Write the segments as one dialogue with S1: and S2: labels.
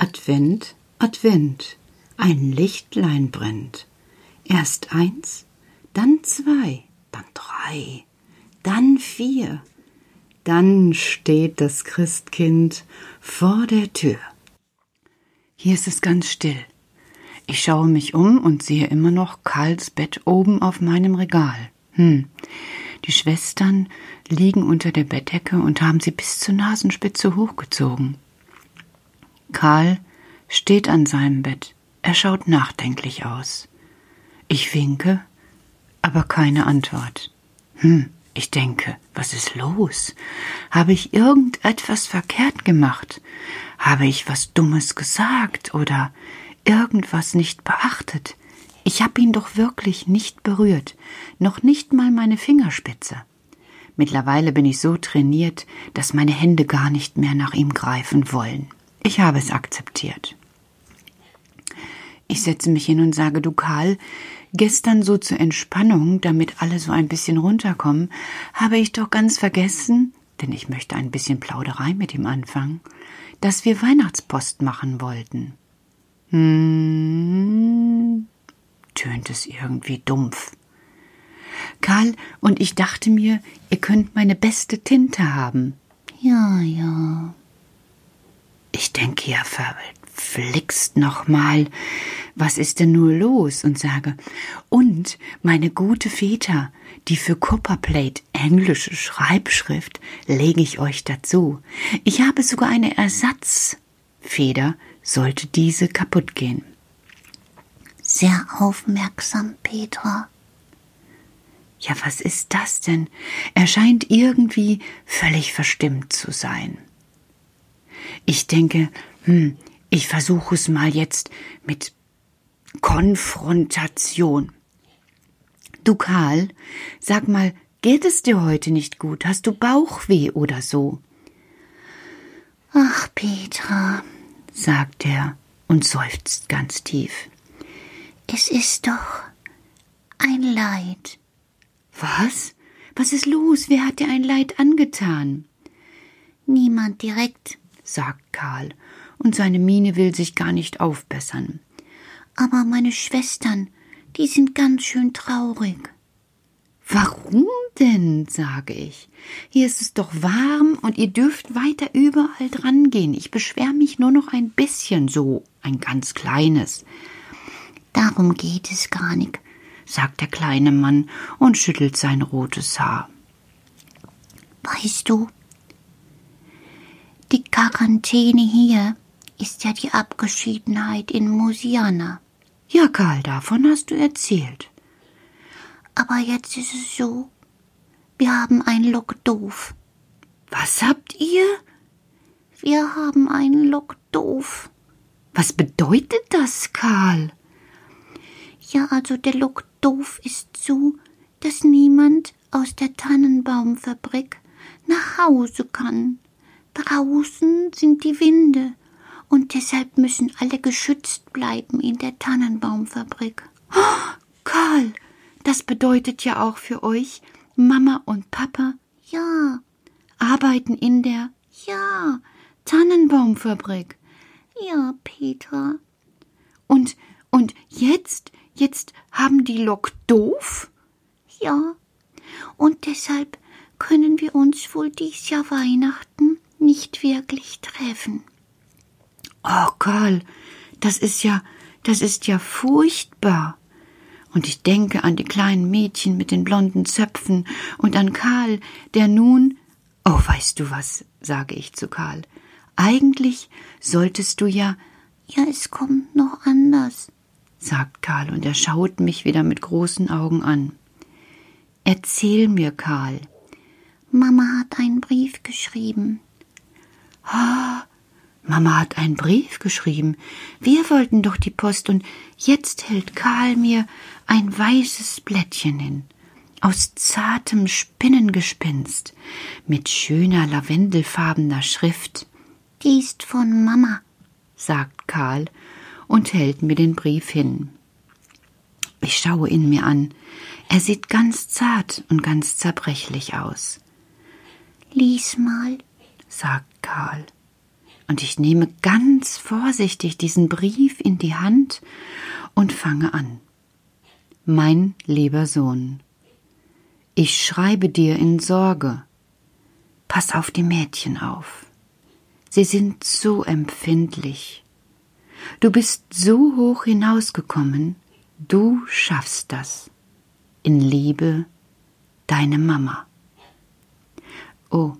S1: Advent, Advent, ein Lichtlein brennt. Erst eins, dann zwei, dann drei, dann vier. Dann steht das Christkind vor der Tür. Hier ist es ganz still. Ich schaue mich um und sehe immer noch Karls Bett oben auf meinem Regal. Hm. Die Schwestern liegen unter der Bettdecke und haben sie bis zur Nasenspitze hochgezogen. Karl steht an seinem Bett. Er schaut nachdenklich aus. Ich winke, aber keine Antwort. Hm, ich denke, was ist los? Habe ich irgendetwas verkehrt gemacht? Habe ich was Dummes gesagt oder irgendwas nicht beachtet? Ich habe ihn doch wirklich nicht berührt, noch nicht mal meine Fingerspitze. Mittlerweile bin ich so trainiert, dass meine Hände gar nicht mehr nach ihm greifen wollen. Ich habe es akzeptiert. Ich setze mich hin und sage, du Karl, gestern so zur Entspannung, damit alle so ein bisschen runterkommen, habe ich doch ganz vergessen, denn ich möchte ein bisschen Plauderei mit ihm anfangen, dass wir Weihnachtspost machen wollten. Hm, tönt es irgendwie dumpf. Karl, und ich dachte mir, ihr könnt meine beste Tinte haben. Ja, ja. Ich denke ja verflixt nochmal, was ist denn nur los? Und sage, und meine gute Väter, die für Copperplate englische Schreibschrift lege ich euch dazu. Ich habe sogar eine Ersatzfeder, sollte diese kaputt gehen.
S2: Sehr aufmerksam, Petra.
S1: Ja, was ist das denn? Er scheint irgendwie völlig verstimmt zu sein. Ich denke, hm, ich versuche es mal jetzt mit Konfrontation. Du Karl, sag mal, geht es dir heute nicht gut? Hast du Bauchweh oder so?
S2: Ach, Petra, sagt er und seufzt ganz tief. Es ist doch ein Leid.
S1: Was? Was ist los? Wer hat dir ein Leid angetan?
S2: Niemand direkt,
S1: sagt Karl, und seine Miene will sich gar nicht aufbessern.
S2: Aber meine Schwestern, die sind ganz schön traurig.
S1: Warum denn? sage ich. Hier ist es doch warm und ihr dürft weiter überall dran gehen. Ich beschwer mich nur noch ein bisschen so, ein ganz kleines.
S2: Darum geht es gar nicht,
S1: sagt der kleine Mann und schüttelt sein rotes Haar.
S2: Weißt du, die Quarantäne hier ist ja die Abgeschiedenheit in Musiana.
S1: Ja, Karl, davon hast du erzählt.
S2: Aber jetzt ist es so, wir haben ein Lockdoof.
S1: Was habt ihr?
S2: Wir haben ein Lockdoof.
S1: Was bedeutet das, Karl?
S2: Ja, also der Lockdoof ist so, dass niemand aus der Tannenbaumfabrik nach Hause kann. Draußen sind die Winde, und deshalb müssen alle geschützt bleiben in der Tannenbaumfabrik.
S1: Oh, Karl, das bedeutet ja auch für euch, Mama und Papa,
S2: ja,
S1: arbeiten in der,
S2: ja,
S1: Tannenbaumfabrik.
S2: Ja, Petra.
S1: Und, und jetzt, jetzt haben die Lok doof?
S2: Ja. Und deshalb können wir uns wohl dies Jahr Weihnachten nicht wirklich treffen.
S1: Oh, Karl, das ist ja, das ist ja furchtbar. Und ich denke an die kleinen Mädchen mit den blonden Zöpfen und an Karl, der nun, oh, weißt du was, sage ich zu Karl, eigentlich solltest du ja,
S2: ja, es kommt noch anders,
S1: sagt Karl, und er schaut mich wieder mit großen Augen an. Erzähl mir, Karl.
S2: Mama hat einen Brief geschrieben.
S1: Ah, Mama hat einen Brief geschrieben. Wir wollten doch die Post und jetzt hält Karl mir ein weißes Blättchen hin. Aus zartem Spinnengespinst, mit schöner lavendelfarbener Schrift.
S2: Die ist von Mama,
S1: sagt Karl und hält mir den Brief hin. Ich schaue ihn mir an. Er sieht ganz zart und ganz zerbrechlich aus.
S2: Lies mal,
S1: sagt Karl. Und ich nehme ganz vorsichtig diesen Brief in die Hand und fange an. Mein lieber Sohn, ich schreibe dir in Sorge. Pass auf die Mädchen auf. Sie sind so empfindlich. Du bist so hoch hinausgekommen, du schaffst das. In Liebe, deine Mama. Oh,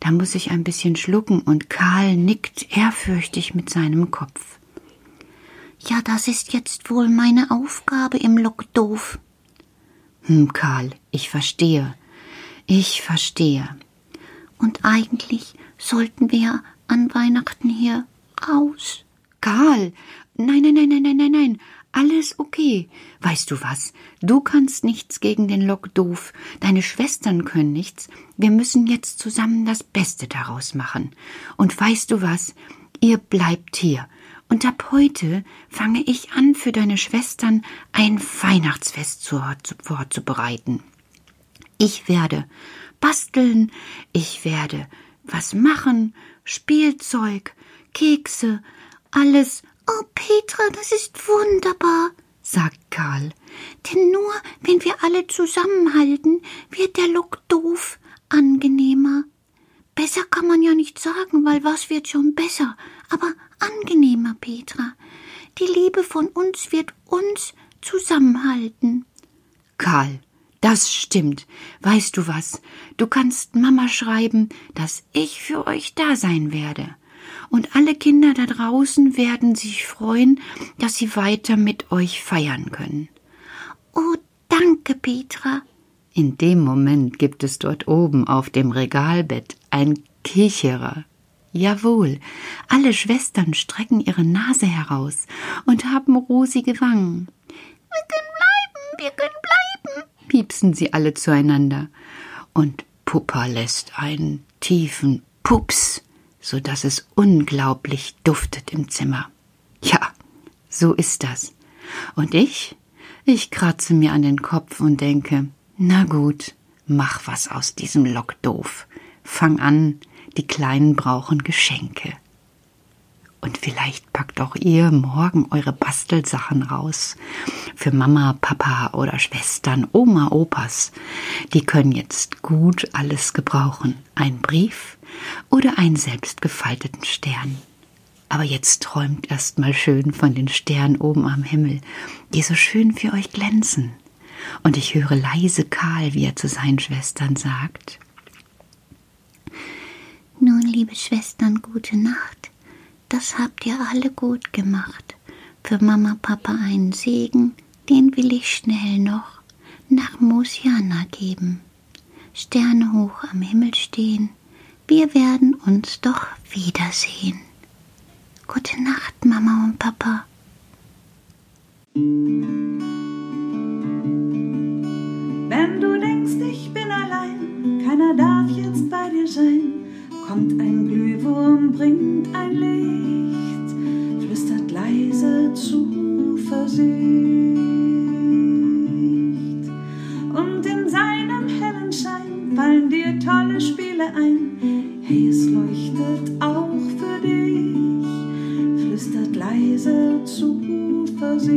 S1: da muss ich ein bisschen schlucken und Karl nickt ehrfürchtig mit seinem Kopf.
S2: Ja, das ist jetzt wohl meine Aufgabe im Lockdoof.
S1: Hm, Karl, ich verstehe. Ich verstehe.
S2: Und eigentlich sollten wir an Weihnachten hier raus.
S1: Karl, nein, nein, nein, nein, nein, nein, nein. Alles okay. Weißt du was? Du kannst nichts gegen den Lock doof. Deine Schwestern können nichts. Wir müssen jetzt zusammen das Beste daraus machen. Und weißt du was? Ihr bleibt hier. Und ab heute fange ich an, für deine Schwestern ein Weihnachtsfest vorzubereiten. Ich werde basteln, ich werde was machen, Spielzeug, Kekse, alles
S2: Oh, Petra, das ist wunderbar, sagt Karl. Denn nur wenn wir alle zusammenhalten, wird der Look doof angenehmer. Besser kann man ja nicht sagen, weil was wird schon besser, aber angenehmer, Petra. Die Liebe von uns wird uns zusammenhalten.
S1: Karl, das stimmt. Weißt du was? Du kannst Mama schreiben, dass ich für euch da sein werde und alle Kinder da draußen werden sich freuen, dass sie weiter mit euch feiern können.
S2: Oh, danke, Petra.
S1: In dem Moment gibt es dort oben auf dem Regalbett ein Kicherer. Jawohl, alle Schwestern strecken ihre Nase heraus und haben rosige Wangen.
S2: Wir können bleiben, wir können bleiben,
S1: piepsen sie alle zueinander. Und Puppa lässt einen tiefen Pups so dass es unglaublich duftet im Zimmer. Ja, so ist das. Und ich? Ich kratze mir an den Kopf und denke, na gut, mach was aus diesem Lockdoof. Fang an, die Kleinen brauchen Geschenke. Und vielleicht packt auch ihr morgen eure Bastelsachen raus. Für Mama, Papa oder Schwestern, Oma, Opas. Die können jetzt gut alles gebrauchen. Ein Brief oder einen selbstgefalteten Stern. Aber jetzt träumt erst mal schön von den Sternen oben am Himmel, die so schön für euch glänzen. Und ich höre leise Karl, wie er zu seinen Schwestern sagt.
S2: Nun, liebe Schwestern, gute Nacht. Das habt ihr alle gut gemacht. Für Mama, Papa einen Segen, den will ich schnell noch nach Mosiana geben. Sterne hoch am Himmel stehen, wir werden uns doch wiedersehen. Gute Nacht, Mama und Papa.
S3: Wenn du denkst, ich bin allein, keiner darf jetzt bei dir sein, kommt ein Glühwurm, bringt ein Licht, flüstert leise Zuversicht. Und in seinem hellen Schein fallen dir tolle Spiele ein. Hey, es leuchtet auch für dich, flüstert leise Zuversicht.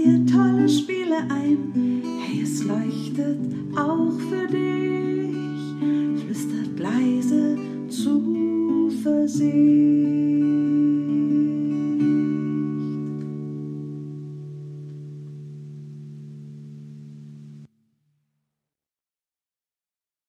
S3: dir tolle Spiele ein. Hey, es leuchtet auch für dich, flüstert leise Zuversicht.